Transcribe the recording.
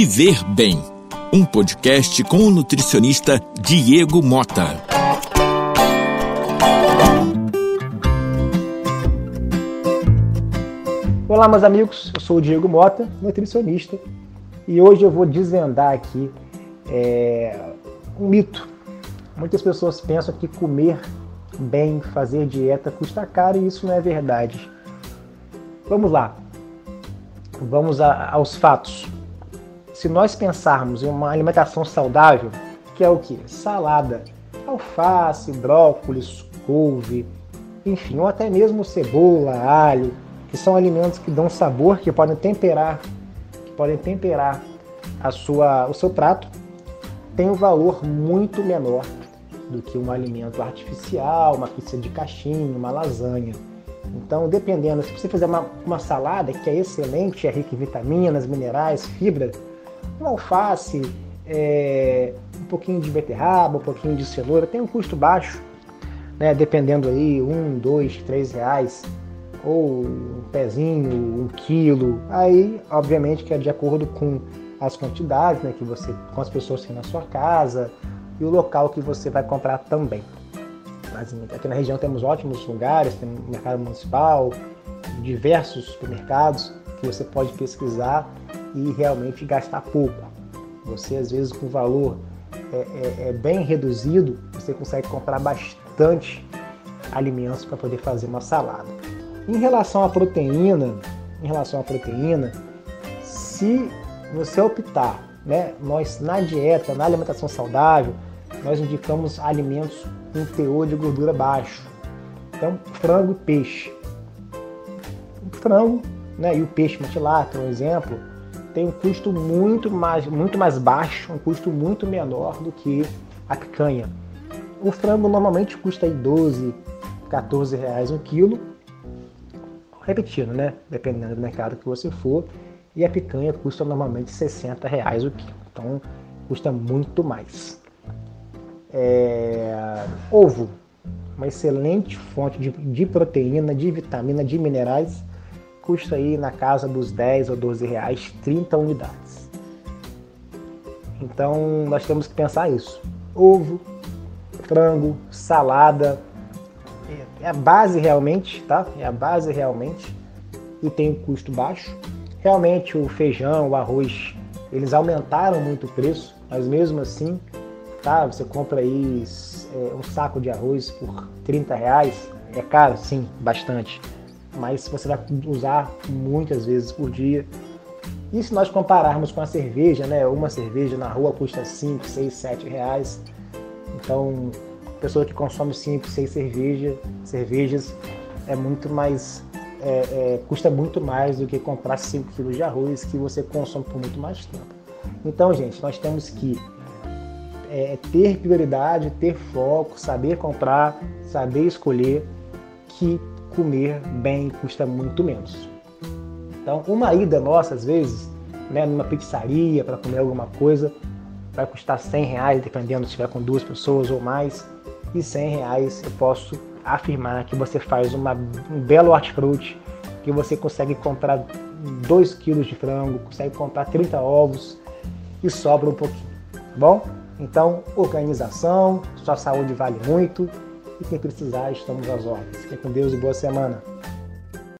Viver Bem, um podcast com o nutricionista Diego Mota. Olá, meus amigos, eu sou o Diego Mota, nutricionista, e hoje eu vou desvendar aqui é, um mito. Muitas pessoas pensam que comer bem, fazer dieta custa caro e isso não é verdade. Vamos lá, vamos a, aos fatos se nós pensarmos em uma alimentação saudável, que é o que? Salada, alface, brócolis, couve, enfim, ou até mesmo cebola, alho, que são alimentos que dão sabor, que podem temperar, que podem temperar a sua, o seu prato, tem um valor muito menor do que um alimento artificial, uma pizza de caixinha, uma lasanha. Então, dependendo, se você fizer uma, uma salada que é excelente, é rica em vitaminas, minerais, fibra, uma alface, é, um pouquinho de beterraba, um pouquinho de cenoura, tem um custo baixo, né? dependendo aí, um, dois, três reais, ou um pezinho, um quilo. Aí, obviamente, que é de acordo com as quantidades né, que você, com as pessoas que tem na sua casa e o local que você vai comprar também. Mas aqui na região temos ótimos lugares, tem mercado municipal, diversos supermercados que você pode pesquisar e realmente gastar pouco. Você, às vezes, com valor é, é, é bem reduzido, você consegue comprar bastante alimentos para poder fazer uma salada. Em relação à proteína, em relação à proteína, se você optar, né, nós na dieta, na alimentação saudável, nós indicamos alimentos com teor de gordura baixo. Então, frango e peixe. O frango né, e o peixe mutilato, um exemplo, tem um custo muito mais, muito mais baixo, um custo muito menor do que a picanha. O frango normalmente custa aí 12, 14 reais um quilo, repetindo, né? Dependendo do mercado que você for. E a picanha custa normalmente 60 reais o quilo. Então custa muito mais. É... Ovo, uma excelente fonte de, de proteína, de vitamina, de minerais custa aí na casa dos 10 ou 12 reais 30 unidades. Então nós temos que pensar isso. Ovo, frango, salada, é a base realmente, tá? É a base realmente e tem um custo baixo. Realmente o feijão, o arroz, eles aumentaram muito o preço, mas mesmo assim, tá? Você compra aí é, um saco de arroz por 30 reais, é caro, sim, bastante mas você vai usar muitas vezes por dia. E se nós compararmos com a cerveja, né? Uma cerveja na rua custa 5, 6, 7 reais. Então, pessoa que consome 5, 6 cerveja, cervejas é muito mais. É, é, custa muito mais do que comprar 5 quilos de arroz que você consome por muito mais tempo. Então, gente, nós temos que é, ter prioridade, ter foco, saber comprar, saber escolher, que comer bem custa muito menos. Então, uma ida nossa, às vezes, né, numa pizzaria para comer alguma coisa, vai custar 100 reais, dependendo se estiver com duas pessoas ou mais. E 100 reais eu posso afirmar que você faz uma, um belo hortifruti, que você consegue comprar 2 quilos de frango, consegue comprar 30 ovos e sobra um pouquinho, tá bom? Então, organização, sua saúde vale muito e quem precisar, estamos às ordens. Fique com Deus e boa semana.